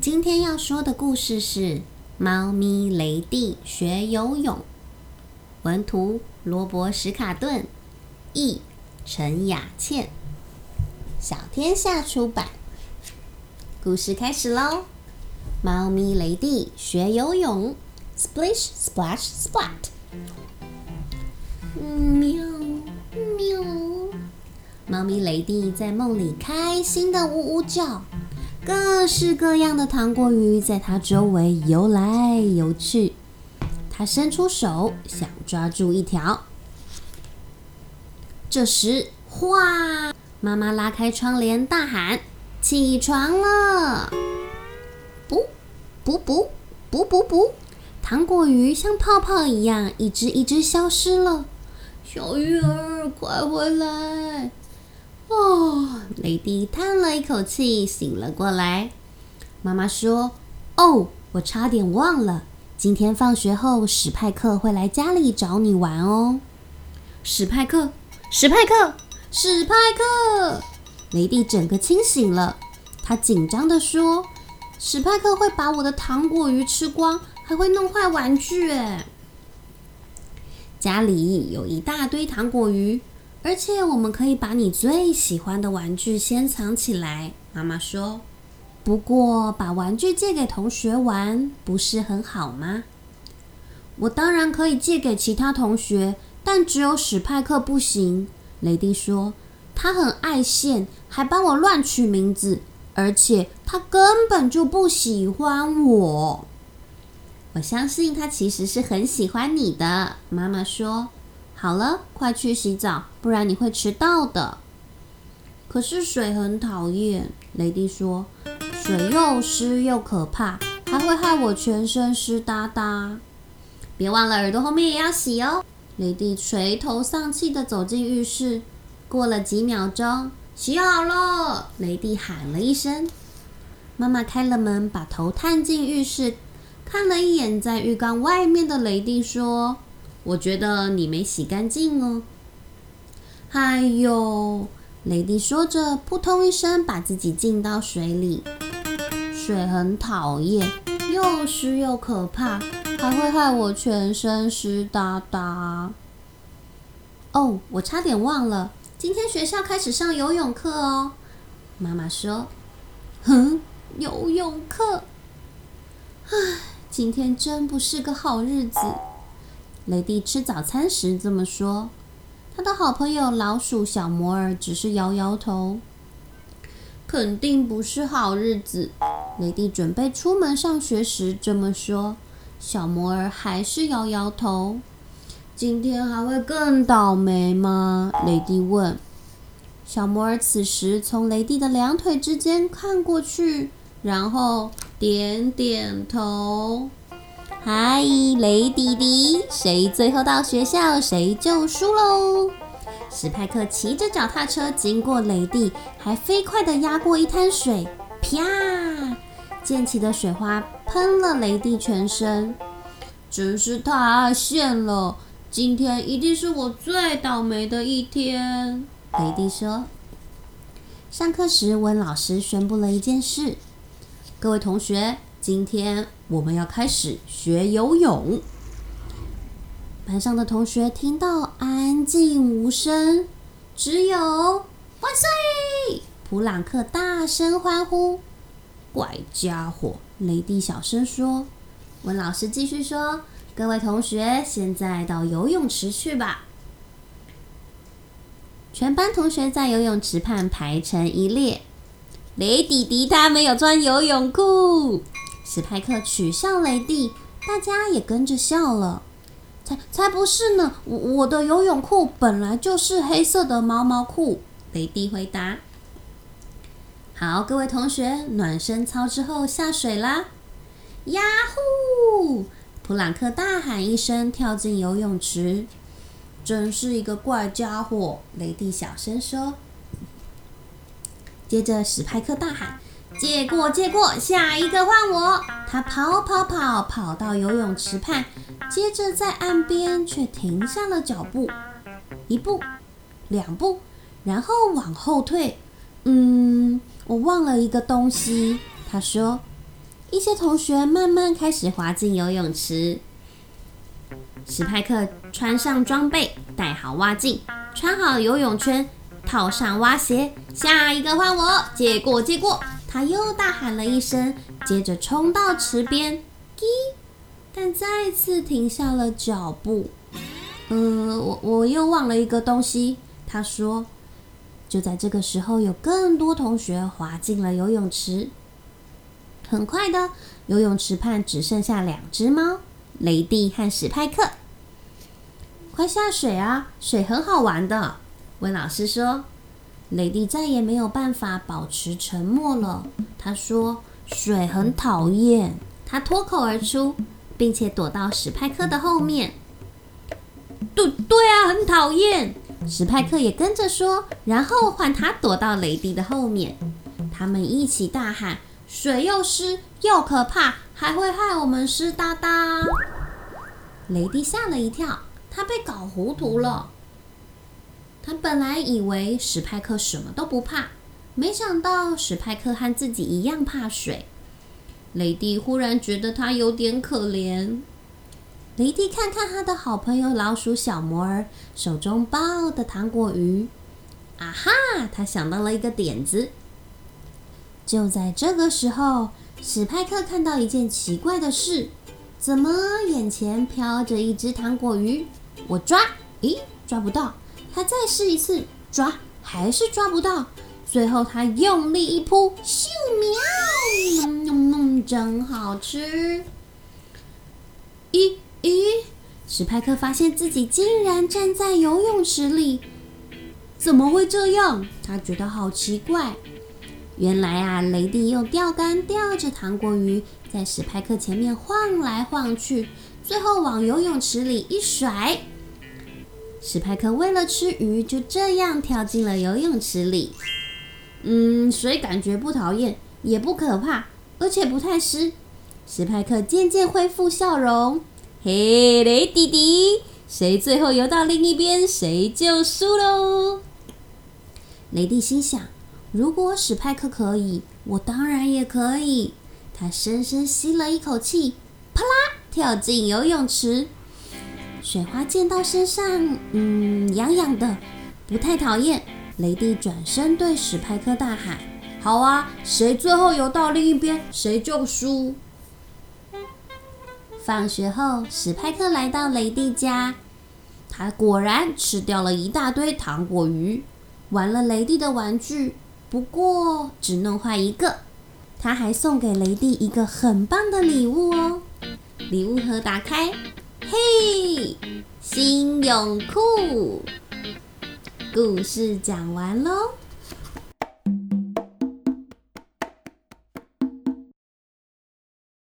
今天要说的故事是《猫咪雷蒂学游泳》，文图罗伯·史卡顿，译陈雅倩，小天下出版。故事开始喽！猫咪雷蒂学游泳，splish splash splat。喵喵，猫咪雷蒂在梦里开心的呜呜叫。各式各样的糖果鱼在它周围游来游去。它伸出手想抓住一条。这时，哗！妈妈拉开窗帘，大喊：“起床了！”不，不不不不不，糖果鱼像泡泡一样，一只一只消失了。小鱼儿，快回来！哦，雷迪叹了一口气，醒了过来。妈妈说：“哦，我差点忘了，今天放学后史派克会来家里找你玩哦。”史派克，史派克，史派克！雷迪整个清醒了，他紧张地说：“史派克会把我的糖果鱼吃光，还会弄坏玩具。”哎，家里有一大堆糖果鱼。而且我们可以把你最喜欢的玩具先藏起来，妈妈说。不过把玩具借给同学玩不是很好吗？我当然可以借给其他同学，但只有史派克不行。雷迪说，他很爱现，还帮我乱取名字，而且他根本就不喜欢我。我相信他其实是很喜欢你的，妈妈说。好了，快去洗澡，不然你会迟到的。可是水很讨厌，雷蒂说，水又湿又可怕，还会害我全身湿哒哒。别忘了耳朵后面也要洗哦。雷蒂垂头丧气地走进浴室，过了几秒钟，洗好了。雷蒂喊了一声，妈妈开了门，把头探进浴室，看了一眼在浴缸外面的雷蒂，说。我觉得你没洗干净哦。哎呦，雷迪说着，扑通一声把自己浸到水里。水很讨厌，又湿又可怕，还会害我全身湿哒哒。哦，我差点忘了，今天学校开始上游泳课哦。妈妈说：“哼，游泳课。唉，今天真不是个好日子。”雷蒂吃早餐时这么说，他的好朋友老鼠小摩尔只是摇摇头。肯定不是好日子。雷蒂准备出门上学时这么说，小摩尔还是摇摇头。今天还会更倒霉吗？雷迪问。小摩尔此时从雷蒂的两腿之间看过去，然后点点头。嗨，雷弟弟，谁最后到学校，谁就输喽。史派克骑着脚踏车经过雷地，还飞快地压过一滩水，啪！溅起的水花喷了雷地全身，真是太险了！今天一定是我最倒霉的一天。雷迪说。上课时，温老师宣布了一件事：各位同学。今天我们要开始学游泳。班上的同学听到安静无声，只有万岁！普朗克大声欢呼。怪家伙，雷迪小声说。温老师继续说：“各位同学，现在到游泳池去吧。”全班同学在游泳池畔排成一列。雷迪迪他没有穿游泳裤。史派克取笑雷蒂，大家也跟着笑了。才才不是呢！我我的游泳裤本来就是黑色的毛毛裤。雷蒂回答。好，各位同学，暖身操之后下水啦！呀呼！普朗克大喊一声，跳进游泳池。真是一个怪家伙，雷蒂小声说。接着，史派克大喊。借过，借过，下一个换我。他跑跑跑，跑到游泳池畔，接着在岸边却停下了脚步，一步，两步，然后往后退。嗯，我忘了一个东西。他说：“一些同学慢慢开始滑进游泳池。史派克穿上装备，戴好蛙镜，穿好游泳圈，套上蛙鞋。下一个换我，借过，借过。他又大喊了一声，接着冲到池边，滴，但再次停下了脚步。呃，我我又忘了一个东西。他说。就在这个时候，有更多同学滑进了游泳池。很快的，游泳池畔只剩下两只猫——雷蒂和史派克。快下水啊！水很好玩的。温老师说。雷蒂再也没有办法保持沉默了。他说：“水很讨厌。”他脱口而出，并且躲到史派克的后面。对对啊，很讨厌。史派克也跟着说，然后换他躲到雷迪的后面。他们一起大喊：“水又湿又可怕，还会害我们湿哒哒！”雷迪吓了一跳，他被搞糊涂了。他本来以为史派克什么都不怕，没想到史派克和自己一样怕水。雷蒂忽然觉得他有点可怜。雷迪看看他的好朋友老鼠小摩尔手中抱的糖果鱼，啊哈！他想到了一个点子。就在这个时候，史派克看到一件奇怪的事：怎么眼前飘着一只糖果鱼？我抓，咦，抓不到。他再试一次，抓，还是抓不到。最后他用力一扑，咻喵！嗯嗯嗯，真好吃。咦？咦，史派克发现自己竟然站在游泳池里，怎么会这样？他觉得好奇怪。原来啊，雷迪用钓竿钓着糖果鱼，在史派克前面晃来晃去，最后往游泳池里一甩。史派克为了吃鱼，就这样跳进了游泳池里。嗯，水感觉不讨厌，也不可怕，而且不太湿。史派克渐渐恢复笑容。嘿，雷弟弟，谁最后游到另一边，谁就输喽。雷弟心想：如果史派克可以，我当然也可以。他深深吸了一口气，啪啦，跳进游泳池。水花溅到身上，嗯，痒痒的，不太讨厌。雷蒂转身对史派克大喊：“好啊，谁最后游到另一边，谁就输。”放学后，史派克来到雷蒂家，他果然吃掉了一大堆糖果鱼，玩了雷蒂的玩具，不过只弄坏一个。他还送给雷蒂一个很棒的礼物哦！礼物盒打开，嘿，新泳裤。故事讲完喽。